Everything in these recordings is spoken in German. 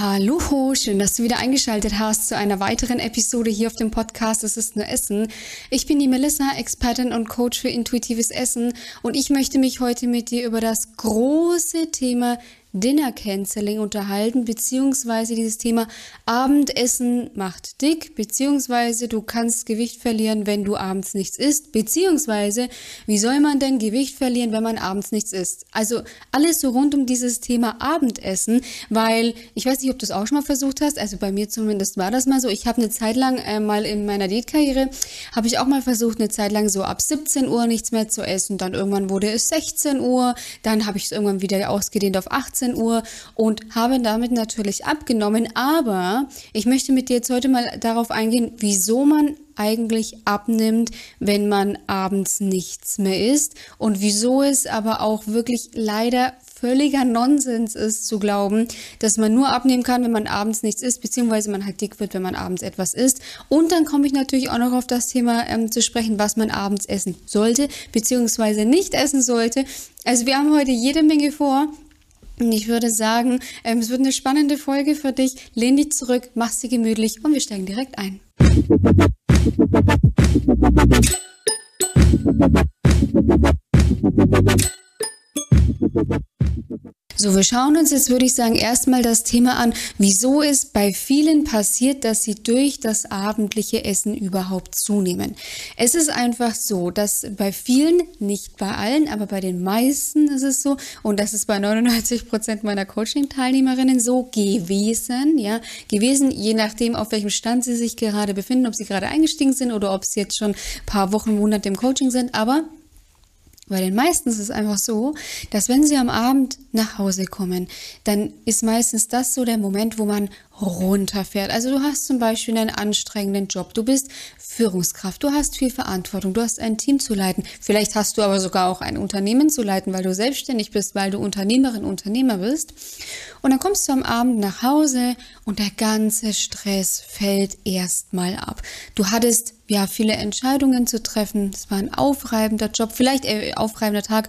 Hallo, schön, dass du wieder eingeschaltet hast zu einer weiteren Episode hier auf dem Podcast Es ist nur Essen. Ich bin die Melissa, Expertin und Coach für intuitives Essen und ich möchte mich heute mit dir über das große Thema Dinner Canceling unterhalten, beziehungsweise dieses Thema Abendessen macht dick, beziehungsweise du kannst Gewicht verlieren, wenn du abends nichts isst, beziehungsweise wie soll man denn Gewicht verlieren, wenn man abends nichts isst? Also alles so rund um dieses Thema Abendessen, weil ich weiß nicht, ob du es auch schon mal versucht hast, also bei mir zumindest war das mal so. Ich habe eine Zeit lang äh, mal in meiner Diätkarriere, habe ich auch mal versucht, eine Zeit lang so ab 17 Uhr nichts mehr zu essen, dann irgendwann wurde es 16 Uhr, dann habe ich es irgendwann wieder ausgedehnt auf 18 18 Uhr und habe damit natürlich abgenommen. Aber ich möchte mit dir jetzt heute mal darauf eingehen, wieso man eigentlich abnimmt, wenn man abends nichts mehr isst und wieso es aber auch wirklich leider völliger Nonsens ist zu glauben, dass man nur abnehmen kann, wenn man abends nichts isst, beziehungsweise man halt dick wird, wenn man abends etwas isst. Und dann komme ich natürlich auch noch auf das Thema ähm, zu sprechen, was man abends essen sollte, beziehungsweise nicht essen sollte. Also wir haben heute jede Menge vor. Und ich würde sagen, ähm, es wird eine spannende Folge für dich. Lehn dich zurück, mach sie gemütlich und wir steigen direkt ein. So, wir schauen uns jetzt, würde ich sagen, erstmal das Thema an, wieso es bei vielen passiert, dass sie durch das abendliche Essen überhaupt zunehmen. Es ist einfach so, dass bei vielen, nicht bei allen, aber bei den meisten ist es so, und das ist bei 99 Prozent meiner Coaching-Teilnehmerinnen so gewesen, ja, gewesen, je nachdem, auf welchem Stand sie sich gerade befinden, ob sie gerade eingestiegen sind oder ob sie jetzt schon ein paar Wochen, Monate im Coaching sind, aber bei den meisten ist es einfach so, dass wenn sie am Abend nach Hause kommen, dann ist meistens das so der Moment, wo man runterfährt. Also du hast zum Beispiel einen anstrengenden Job, du bist Führungskraft, du hast viel Verantwortung, du hast ein Team zu leiten, vielleicht hast du aber sogar auch ein Unternehmen zu leiten, weil du selbstständig bist, weil du Unternehmerin, Unternehmer bist. Und dann kommst du am Abend nach Hause und der ganze Stress fällt erstmal ab. Du hattest ja viele Entscheidungen zu treffen, es war ein aufreibender Job, vielleicht äh, aufreibender Tag,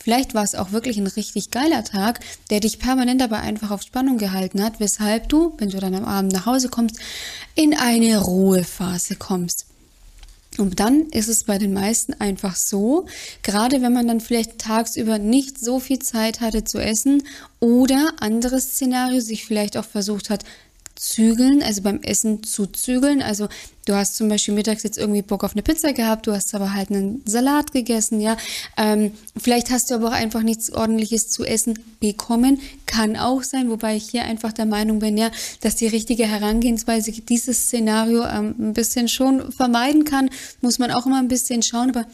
Vielleicht war es auch wirklich ein richtig geiler Tag, der dich permanent aber einfach auf Spannung gehalten hat, weshalb du, wenn du dann am Abend nach Hause kommst, in eine Ruhephase kommst. Und dann ist es bei den meisten einfach so, gerade wenn man dann vielleicht tagsüber nicht so viel Zeit hatte zu essen oder anderes Szenario sich vielleicht auch versucht hat, zügeln, also beim Essen zu zügeln. Also du hast zum Beispiel mittags jetzt irgendwie Bock auf eine Pizza gehabt, du hast aber halt einen Salat gegessen, ja. Ähm, vielleicht hast du aber auch einfach nichts ordentliches zu essen bekommen. Kann auch sein, wobei ich hier einfach der Meinung bin, ja, dass die richtige Herangehensweise dieses Szenario ähm, ein bisschen schon vermeiden kann. Muss man auch immer ein bisschen schauen, aber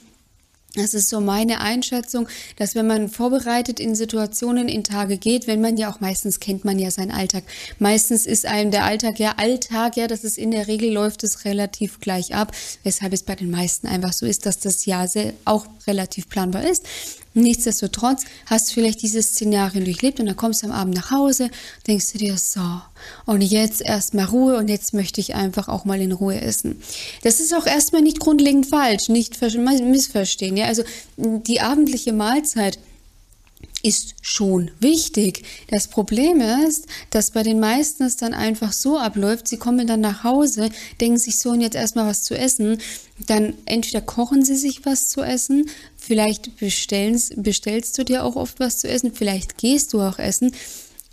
das ist so meine Einschätzung, dass wenn man vorbereitet in Situationen in Tage geht, wenn man ja auch meistens kennt man ja seinen Alltag. Meistens ist einem der Alltag ja Alltag, ja, das ist in der Regel läuft es relativ gleich ab, weshalb es bei den meisten einfach so ist, dass das Jahr auch relativ planbar ist. Nichtsdestotrotz hast du vielleicht dieses Szenario durchlebt und dann kommst du am Abend nach Hause, denkst du dir so, und jetzt erstmal Ruhe und jetzt möchte ich einfach auch mal in Ruhe essen. Das ist auch erstmal nicht grundlegend falsch, nicht missverstehen. Ja? Also die abendliche Mahlzeit ist schon wichtig. Das Problem ist, dass bei den meisten es dann einfach so abläuft, sie kommen dann nach Hause, denken sich so und jetzt erstmal was zu essen, dann entweder kochen sie sich was zu essen, vielleicht bestellst du dir auch oft was zu essen, vielleicht gehst du auch essen.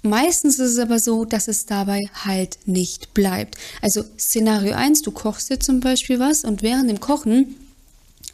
Meistens ist es aber so, dass es dabei halt nicht bleibt. Also Szenario 1, du kochst dir zum Beispiel was und während dem Kochen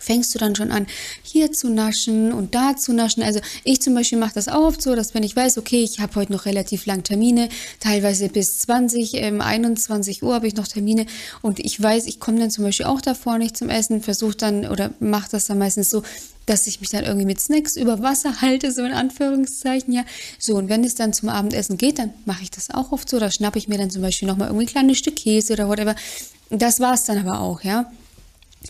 fängst du dann schon an, hier zu naschen und da zu naschen. Also ich zum Beispiel mache das auch oft so, dass wenn ich weiß, okay, ich habe heute noch relativ lang Termine, teilweise bis 20, ähm, 21 Uhr habe ich noch Termine und ich weiß, ich komme dann zum Beispiel auch davor nicht zum Essen, versuche dann oder mache das dann meistens so, dass ich mich dann irgendwie mit Snacks über Wasser halte, so in Anführungszeichen, ja. So, und wenn es dann zum Abendessen geht, dann mache ich das auch oft so, da schnappe ich mir dann zum Beispiel nochmal irgendwie ein kleines Stück Käse oder whatever. Das war es dann aber auch, ja.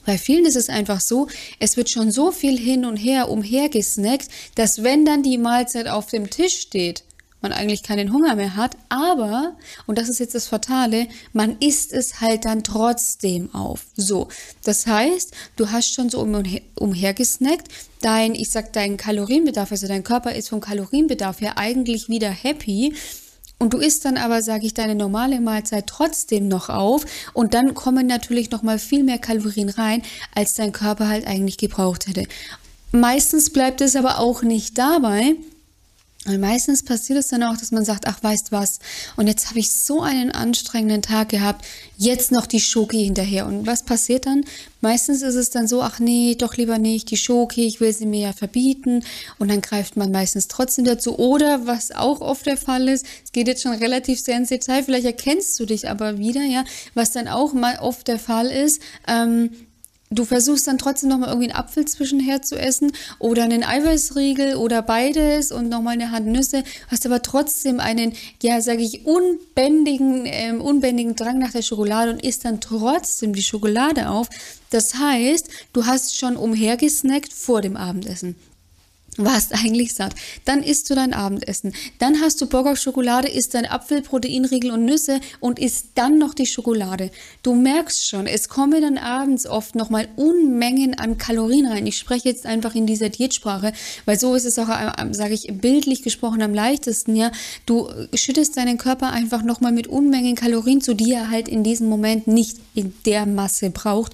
Bei vielen ist es einfach so, es wird schon so viel hin und her umhergesnackt, dass wenn dann die Mahlzeit auf dem Tisch steht, man eigentlich keinen Hunger mehr hat, aber, und das ist jetzt das Fatale, man isst es halt dann trotzdem auf. So, das heißt, du hast schon so umher, umhergesnackt, dein, ich sag, dein Kalorienbedarf, also dein Körper ist vom Kalorienbedarf her eigentlich wieder happy, und du isst dann aber, sage ich, deine normale Mahlzeit trotzdem noch auf und dann kommen natürlich noch mal viel mehr Kalorien rein, als dein Körper halt eigentlich gebraucht hätte. Meistens bleibt es aber auch nicht dabei, und meistens passiert es dann auch, dass man sagt, ach, weißt was, und jetzt habe ich so einen anstrengenden Tag gehabt, jetzt noch die Schoki hinterher. Und was passiert dann? Meistens ist es dann so, ach nee, doch lieber nicht, die Schoki, ich will sie mir ja verbieten. Und dann greift man meistens trotzdem dazu. Oder was auch oft der Fall ist, es geht jetzt schon relativ sehr ins Detail, vielleicht erkennst du dich aber wieder, ja, was dann auch mal oft der Fall ist, ähm, Du versuchst dann trotzdem nochmal irgendwie einen Apfel zwischenher zu essen oder einen Eiweißriegel oder beides und nochmal eine Hand Nüsse, hast aber trotzdem einen, ja, sage ich, unbändigen, ähm, unbändigen Drang nach der Schokolade und isst dann trotzdem die Schokolade auf. Das heißt, du hast schon umhergesnackt vor dem Abendessen warst eigentlich satt. Dann isst du dein Abendessen. Dann hast du Bock auf Schokolade, isst dein Apfel, Proteinriegel und Nüsse und isst dann noch die Schokolade. Du merkst schon, es kommen dann abends oft nochmal Unmengen an Kalorien rein. Ich spreche jetzt einfach in dieser Diätsprache, weil so ist es auch, äh, sage ich, bildlich gesprochen am leichtesten, ja. Du schüttest deinen Körper einfach nochmal mit Unmengen Kalorien zu, die er halt in diesem Moment nicht in der Masse braucht.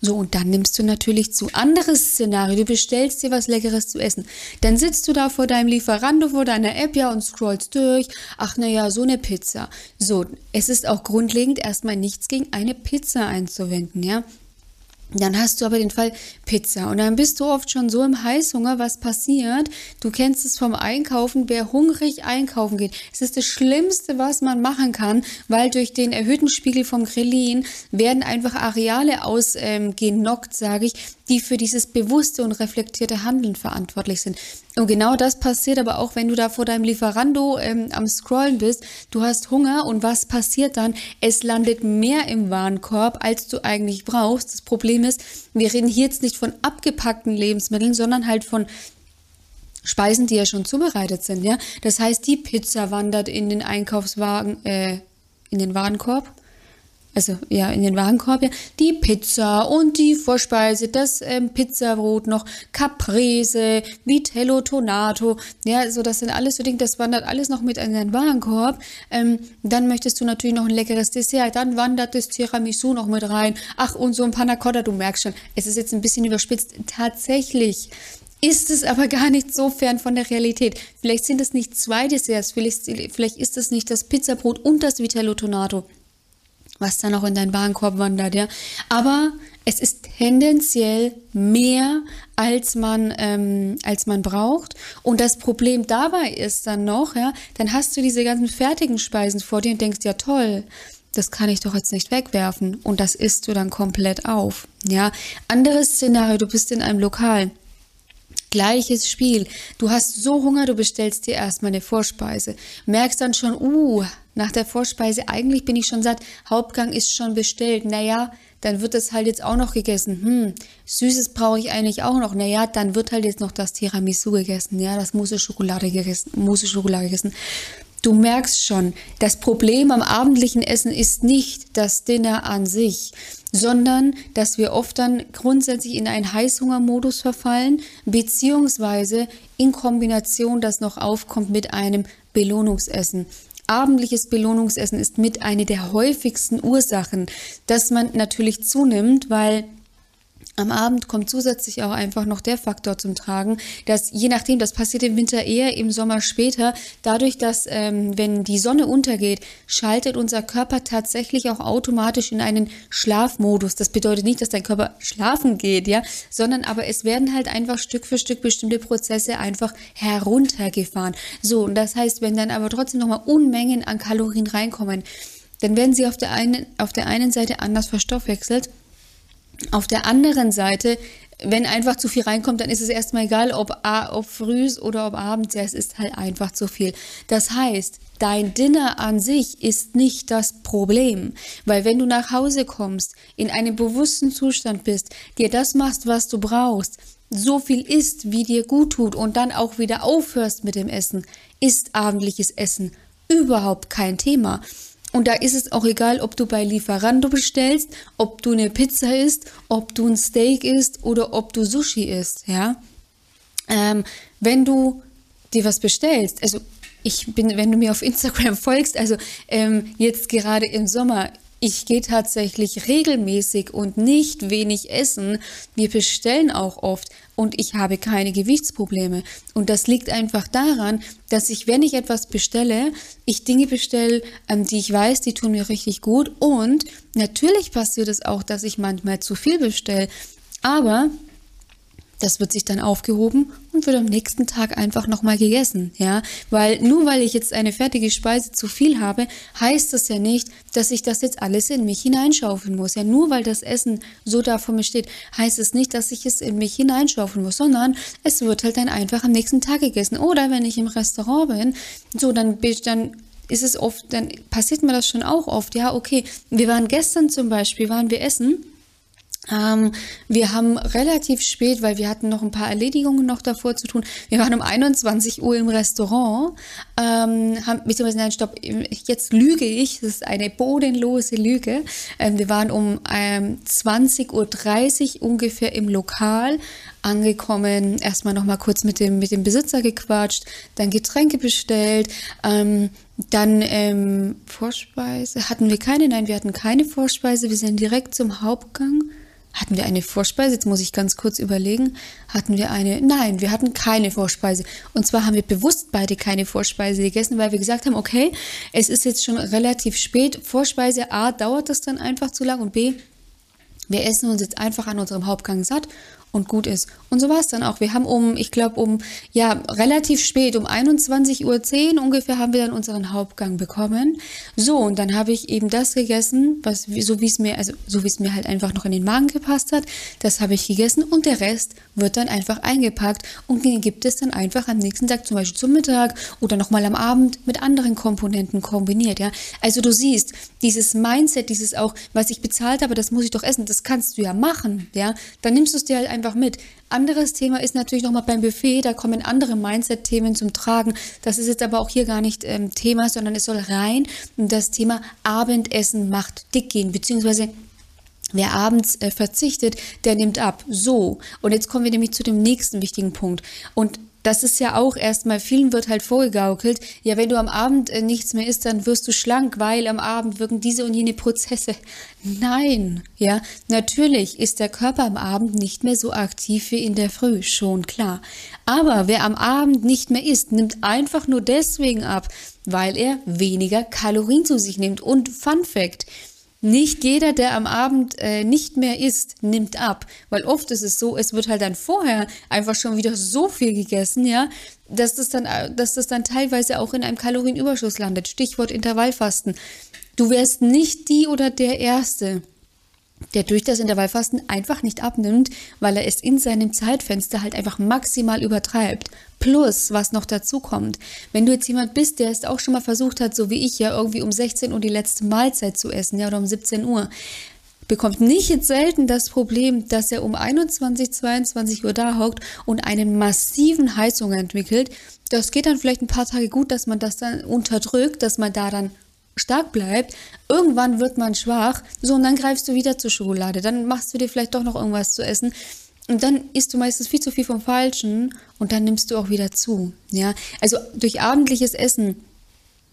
So, und dann nimmst du natürlich zu. Anderes Szenario, du bestellst dir was Leckeres zu essen. Dann sitzt du da vor deinem Lieferando, vor deiner App, ja, und scrollst durch. Ach, naja, so eine Pizza. So, es ist auch grundlegend erstmal nichts gegen eine Pizza einzuwenden, ja. Dann hast du aber den Fall Pizza und dann bist du oft schon so im Heißhunger, was passiert. Du kennst es vom Einkaufen, wer hungrig einkaufen geht. Es ist das Schlimmste, was man machen kann, weil durch den erhöhten Spiegel vom Grillin werden einfach Areale ausgenockt, ähm, sage ich, die für dieses bewusste und reflektierte Handeln verantwortlich sind. Und genau das passiert aber auch, wenn du da vor deinem Lieferando ähm, am Scrollen bist. Du hast Hunger und was passiert dann? Es landet mehr im Warenkorb, als du eigentlich brauchst. Das Problem ist, wir reden hier jetzt nicht von abgepackten Lebensmitteln, sondern halt von Speisen, die ja schon zubereitet sind, ja. Das heißt, die Pizza wandert in den Einkaufswagen, äh, in den Warenkorb also ja, in den Warenkorb, ja, die Pizza und die Vorspeise, das ähm, Pizzabrot noch, Caprese, Vitello Tonato, ja, so das sind alles so Dinge, das wandert alles noch mit in den Warenkorb. Ähm, dann möchtest du natürlich noch ein leckeres Dessert, dann wandert das Tiramisu noch mit rein. Ach, und so ein Panna Cotta, du merkst schon, es ist jetzt ein bisschen überspitzt. Tatsächlich ist es aber gar nicht so fern von der Realität. Vielleicht sind es nicht zwei Desserts, vielleicht, vielleicht ist es nicht das Pizzabrot und das Vitello Tonato was da noch in deinen Warenkorb wandert, ja. Aber es ist tendenziell mehr, als man, ähm, als man braucht. Und das Problem dabei ist dann noch, ja, dann hast du diese ganzen fertigen Speisen vor dir und denkst, ja toll, das kann ich doch jetzt nicht wegwerfen. Und das isst du dann komplett auf, ja. Anderes Szenario, du bist in einem Lokal. Gleiches Spiel. Du hast so Hunger, du bestellst dir erstmal eine Vorspeise. Merkst dann schon, uh, nach der Vorspeise, eigentlich bin ich schon satt, Hauptgang ist schon bestellt. Naja, dann wird das halt jetzt auch noch gegessen. Hm, Süßes brauche ich eigentlich auch noch. Naja, dann wird halt jetzt noch das Tiramisu gegessen. Ja, das Mousse Schokolade gegessen. Mousse Schokolade gegessen. Du merkst schon, das Problem am abendlichen Essen ist nicht das Dinner an sich, sondern dass wir oft dann grundsätzlich in einen Heißhungermodus verfallen, beziehungsweise in Kombination das noch aufkommt mit einem Belohnungsessen. Abendliches Belohnungsessen ist mit eine der häufigsten Ursachen, dass man natürlich zunimmt, weil am Abend kommt zusätzlich auch einfach noch der Faktor zum Tragen, dass je nachdem, das passiert im Winter eher, im Sommer später, dadurch, dass ähm, wenn die Sonne untergeht, schaltet unser Körper tatsächlich auch automatisch in einen Schlafmodus. Das bedeutet nicht, dass dein Körper schlafen geht, ja, sondern aber es werden halt einfach Stück für Stück bestimmte Prozesse einfach heruntergefahren. So, und das heißt, wenn dann aber trotzdem nochmal Unmengen an Kalorien reinkommen, dann werden sie auf der einen, auf der einen Seite anders verstoffwechselt auf der anderen Seite, wenn einfach zu viel reinkommt, dann ist es erstmal egal, ob, ob frühs oder ob abends, ja, es ist halt einfach zu viel. Das heißt, dein Dinner an sich ist nicht das Problem, weil wenn du nach Hause kommst, in einem bewussten Zustand bist, dir das machst, was du brauchst, so viel isst, wie dir gut tut und dann auch wieder aufhörst mit dem Essen, ist abendliches Essen überhaupt kein Thema. Und da ist es auch egal, ob du bei Lieferando bestellst, ob du eine Pizza isst, ob du ein Steak isst oder ob du Sushi isst, ja. Ähm, wenn du dir was bestellst, also ich bin, wenn du mir auf Instagram folgst, also ähm, jetzt gerade im Sommer, ich gehe tatsächlich regelmäßig und nicht wenig essen. Wir bestellen auch oft und ich habe keine Gewichtsprobleme. Und das liegt einfach daran, dass ich, wenn ich etwas bestelle, ich Dinge bestelle, ähm, die ich weiß, die tun mir richtig gut. Und natürlich passiert es auch, dass ich manchmal zu viel bestelle. Aber das wird sich dann aufgehoben und wird am nächsten Tag einfach nochmal gegessen, ja. Weil nur weil ich jetzt eine fertige Speise zu viel habe, heißt das ja nicht, dass ich das jetzt alles in mich hineinschaufeln muss. Ja, nur weil das Essen so da vor mir steht, heißt es nicht, dass ich es in mich hineinschaufeln muss, sondern es wird halt dann einfach am nächsten Tag gegessen. Oder wenn ich im Restaurant bin, so dann, dann ist es oft, dann passiert mir das schon auch oft. Ja, okay, wir waren gestern zum Beispiel, waren wir essen ähm, wir haben relativ spät, weil wir hatten noch ein paar Erledigungen noch davor zu tun. Wir waren um 21 Uhr im Restaurant. Ähm, haben, beziehungsweise, nein, stopp, jetzt lüge ich. Das ist eine bodenlose Lüge. Ähm, wir waren um ähm, 20.30 Uhr ungefähr im Lokal angekommen. Erstmal noch mal kurz mit dem, mit dem Besitzer gequatscht, dann Getränke bestellt. Ähm, dann ähm, Vorspeise. Hatten wir keine? Nein, wir hatten keine Vorspeise. Wir sind direkt zum Hauptgang. Hatten wir eine Vorspeise? Jetzt muss ich ganz kurz überlegen. Hatten wir eine? Nein, wir hatten keine Vorspeise. Und zwar haben wir bewusst beide keine Vorspeise gegessen, weil wir gesagt haben, okay, es ist jetzt schon relativ spät. Vorspeise A dauert das dann einfach zu lang und B, wir essen uns jetzt einfach an unserem Hauptgang satt und gut ist. Und so war es dann auch. Wir haben um, ich glaube, um, ja, relativ spät, um 21.10 Uhr ungefähr, haben wir dann unseren Hauptgang bekommen. So, und dann habe ich eben das gegessen, was, so wie es mir, also so wie es mir halt einfach noch in den Magen gepasst hat. Das habe ich gegessen und der Rest wird dann einfach eingepackt und den gibt es dann einfach am nächsten Tag, zum Beispiel zum Mittag oder nochmal am Abend mit anderen Komponenten kombiniert, ja. Also du siehst, dieses Mindset, dieses auch, was ich bezahlt habe, das muss ich doch essen, das kannst du ja machen, ja. Dann nimmst du es dir halt einfach mit. Anderes Thema ist natürlich nochmal beim Buffet, da kommen andere Mindset-Themen zum Tragen. Das ist jetzt aber auch hier gar nicht ähm, Thema, sondern es soll rein das Thema Abendessen macht dick gehen, beziehungsweise Wer abends äh, verzichtet, der nimmt ab. So. Und jetzt kommen wir nämlich zu dem nächsten wichtigen Punkt. Und das ist ja auch erstmal, vielen wird halt vorgegaukelt, ja, wenn du am Abend äh, nichts mehr isst, dann wirst du schlank, weil am Abend wirken diese und jene Prozesse. Nein, ja, natürlich ist der Körper am Abend nicht mehr so aktiv wie in der Früh, schon klar. Aber wer am Abend nicht mehr isst, nimmt einfach nur deswegen ab, weil er weniger Kalorien zu sich nimmt. Und Fun Fact, nicht jeder, der am Abend äh, nicht mehr isst, nimmt ab, weil oft ist es so, es wird halt dann vorher einfach schon wieder so viel gegessen, ja, dass das dann, äh, dass das dann teilweise auch in einem Kalorienüberschuss landet. Stichwort Intervallfasten. Du wärst nicht die oder der Erste, der durch das Intervallfasten einfach nicht abnimmt, weil er es in seinem Zeitfenster halt einfach maximal übertreibt. Plus, was noch dazu kommt, wenn du jetzt jemand bist, der es auch schon mal versucht hat, so wie ich ja irgendwie um 16 Uhr die letzte Mahlzeit zu essen, ja, oder um 17 Uhr, bekommt nicht jetzt selten das Problem, dass er um 21, 22 Uhr da hockt und einen massiven Heißhunger entwickelt. Das geht dann vielleicht ein paar Tage gut, dass man das dann unterdrückt, dass man da dann stark bleibt, irgendwann wird man schwach, so und dann greifst du wieder zur Schokolade, dann machst du dir vielleicht doch noch irgendwas zu essen. Und dann isst du meistens viel zu viel vom Falschen und dann nimmst du auch wieder zu, ja. Also durch abendliches Essen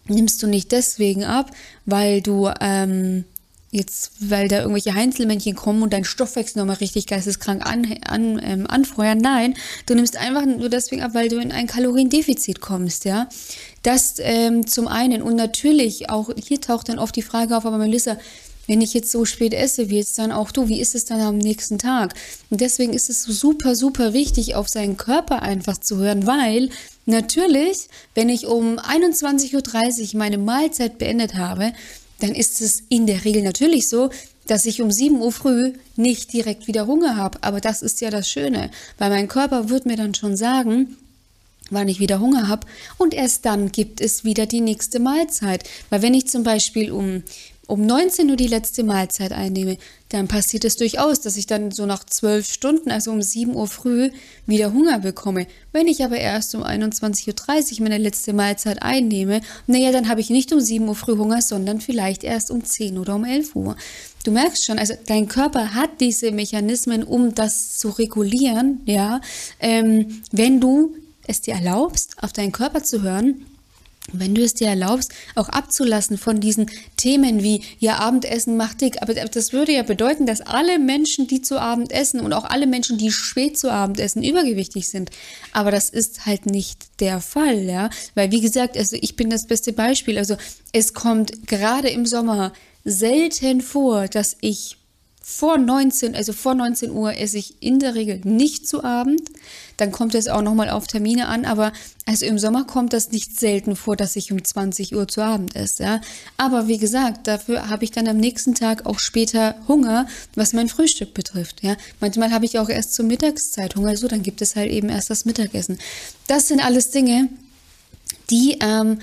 nimmst du nicht deswegen ab, weil du ähm, jetzt, weil da irgendwelche Heinzelmännchen kommen und dein Stoffwechsel nochmal richtig geisteskrank an, an, ähm, anfeuern. Nein, du nimmst einfach nur deswegen ab, weil du in ein Kaloriendefizit kommst, ja. Das ähm, zum einen. Und natürlich, auch hier taucht dann oft die Frage auf, aber Melissa, wenn ich jetzt so spät esse, wie jetzt dann auch du, wie ist es dann am nächsten Tag? Und deswegen ist es super, super wichtig, auf seinen Körper einfach zu hören, weil natürlich, wenn ich um 21.30 Uhr meine Mahlzeit beendet habe, dann ist es in der Regel natürlich so, dass ich um 7 Uhr früh nicht direkt wieder Hunger habe. Aber das ist ja das Schöne, weil mein Körper wird mir dann schon sagen, wann ich wieder Hunger habe und erst dann gibt es wieder die nächste Mahlzeit. Weil wenn ich zum Beispiel um um 19 Uhr die letzte Mahlzeit einnehme, dann passiert es durchaus, dass ich dann so nach 12 Stunden, also um 7 Uhr früh, wieder Hunger bekomme. Wenn ich aber erst um 21.30 Uhr meine letzte Mahlzeit einnehme, naja, dann habe ich nicht um 7 Uhr früh Hunger, sondern vielleicht erst um 10 oder um 11 Uhr. Du merkst schon, also dein Körper hat diese Mechanismen, um das zu regulieren, ja, ähm, wenn du es dir erlaubst, auf deinen Körper zu hören wenn du es dir erlaubst, auch abzulassen von diesen Themen wie, ja, Abendessen macht dick, aber das würde ja bedeuten, dass alle Menschen, die zu Abend essen und auch alle Menschen, die spät zu Abend essen, übergewichtig sind. Aber das ist halt nicht der Fall, ja, weil wie gesagt, also ich bin das beste Beispiel. Also es kommt gerade im Sommer selten vor, dass ich vor 19, also vor 19 Uhr esse ich in der Regel nicht zu Abend. Dann kommt es auch nochmal auf Termine an, aber also im Sommer kommt das nicht selten vor, dass ich um 20 Uhr zu Abend esse. Ja? Aber wie gesagt, dafür habe ich dann am nächsten Tag auch später Hunger, was mein Frühstück betrifft. Ja? Manchmal habe ich auch erst zur Mittagszeit Hunger, so dann gibt es halt eben erst das Mittagessen. Das sind alles Dinge, die ähm,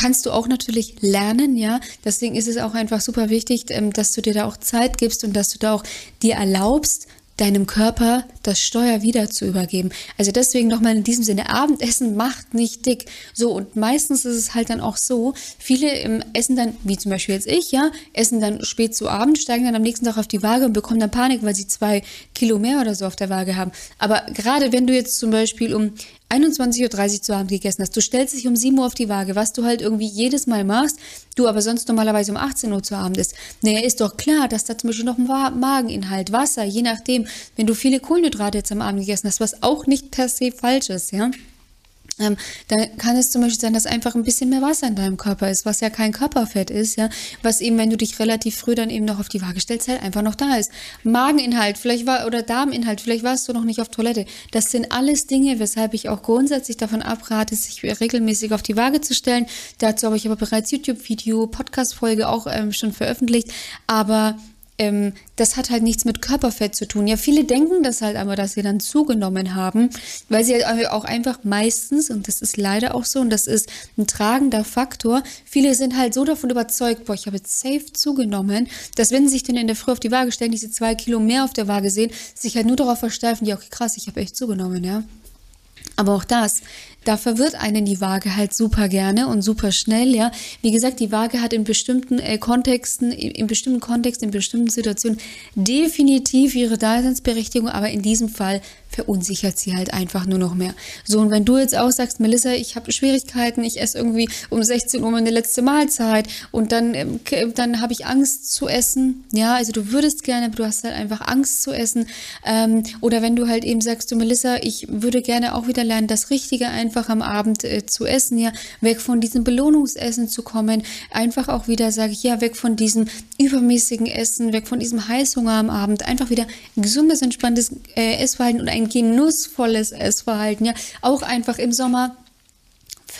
kannst du auch natürlich lernen, ja. Deswegen ist es auch einfach super wichtig, ähm, dass du dir da auch Zeit gibst und dass du da auch dir erlaubst, deinem Körper das Steuer wieder zu übergeben. Also deswegen nochmal in diesem Sinne, Abendessen macht nicht dick. So, und meistens ist es halt dann auch so, viele ähm, essen dann, wie zum Beispiel jetzt ich, ja, essen dann spät zu Abend, steigen dann am nächsten Tag auf die Waage und bekommen dann Panik, weil sie zwei Kilo mehr oder so auf der Waage haben. Aber gerade wenn du jetzt zum Beispiel um 21.30 Uhr zu Abend gegessen hast, du stellst dich um 7 Uhr auf die Waage, was du halt irgendwie jedes Mal machst, du aber sonst normalerweise um 18 Uhr zu Abend isst. Naja, ist doch klar, dass da zum Beispiel noch ein Mageninhalt, Wasser, je nachdem, wenn du viele Kohlenhydrate jetzt am Abend gegessen hast, was auch nicht per se falsch ist, ja ähm, dann kann es zum Beispiel sein, dass einfach ein bisschen mehr Wasser in deinem Körper ist, was ja kein Körperfett ist, ja, was eben, wenn du dich relativ früh dann eben noch auf die Waage stellst, halt einfach noch da ist. Mageninhalt, vielleicht war, oder Darminhalt, vielleicht warst du noch nicht auf Toilette. Das sind alles Dinge, weshalb ich auch grundsätzlich davon abrate, sich regelmäßig auf die Waage zu stellen. Dazu habe ich aber bereits YouTube-Video, Podcast-Folge auch ähm, schon veröffentlicht, aber ähm, das hat halt nichts mit Körperfett zu tun. Ja, viele denken das halt aber, dass sie dann zugenommen haben, weil sie halt auch einfach meistens, und das ist leider auch so, und das ist ein tragender Faktor, viele sind halt so davon überzeugt, boah, ich habe jetzt safe zugenommen, dass wenn sie sich dann in der Früh auf die Waage stellen, diese zwei Kilo mehr auf der Waage sehen, sich halt nur darauf versteifen, ja, okay, krass, ich habe echt zugenommen, ja. Aber auch das, da verwirrt einen die Waage halt super gerne und super schnell, ja. Wie gesagt, die Waage hat in bestimmten äh, Kontexten, in, in bestimmten Kontexten, in bestimmten Situationen definitiv ihre Daseinsberechtigung, aber in diesem Fall verunsichert sie halt einfach nur noch mehr. So, und wenn du jetzt auch sagst, Melissa, ich habe Schwierigkeiten, ich esse irgendwie um 16 Uhr meine letzte Mahlzeit und dann, ähm, dann habe ich Angst zu essen, ja, also du würdest gerne, aber du hast halt einfach Angst zu essen. Ähm, oder wenn du halt eben sagst, du Melissa, ich würde gerne auch wieder lernen, das Richtige einfach am Abend äh, zu essen, ja, weg von diesem Belohnungsessen zu kommen, einfach auch wieder, sage ich, ja, weg von diesem übermäßigen Essen, weg von diesem Heißhunger am Abend, einfach wieder gesundes, entspanntes äh, Essverhalten und ein ein genussvolles Essverhalten, ja, auch einfach im Sommer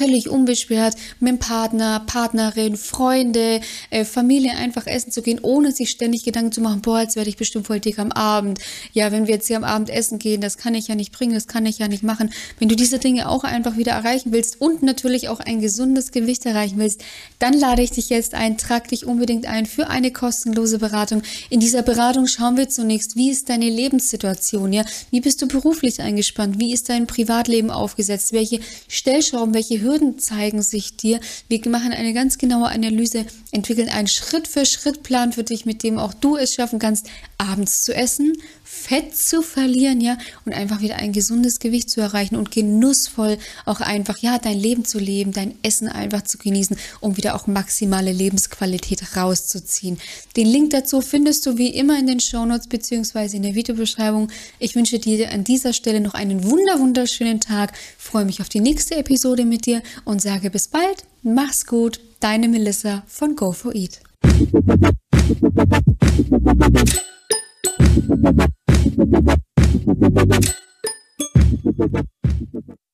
völlig unbeschwert mit dem Partner, Partnerin, Freunde, äh, Familie einfach essen zu gehen, ohne sich ständig Gedanken zu machen, boah, jetzt werde ich bestimmt voll dick am Abend. Ja, wenn wir jetzt hier am Abend essen gehen, das kann ich ja nicht bringen, das kann ich ja nicht machen. Wenn du diese Dinge auch einfach wieder erreichen willst und natürlich auch ein gesundes Gewicht erreichen willst, dann lade ich dich jetzt ein, trag dich unbedingt ein für eine kostenlose Beratung. In dieser Beratung schauen wir zunächst, wie ist deine Lebenssituation, ja? Wie bist du beruflich eingespannt? Wie ist dein Privatleben aufgesetzt? Welche Stellschrauben, welche Hürden zeigen sich dir. Wir machen eine ganz genaue Analyse, entwickeln einen Schritt-für-Schritt-Plan für dich, mit dem auch du es schaffen kannst, abends zu essen, Fett zu verlieren, ja, und einfach wieder ein gesundes Gewicht zu erreichen und genussvoll auch einfach, ja, dein Leben zu leben, dein Essen einfach zu genießen, um wieder auch maximale Lebensqualität rauszuziehen. Den Link dazu findest du wie immer in den Shownotes beziehungsweise in der Videobeschreibung. Ich wünsche dir an dieser Stelle noch einen wunder wunderschönen Tag, freue mich auf die nächste Episode mit dir und sage bis bald. Mach's gut, deine Melissa von Go4Eat.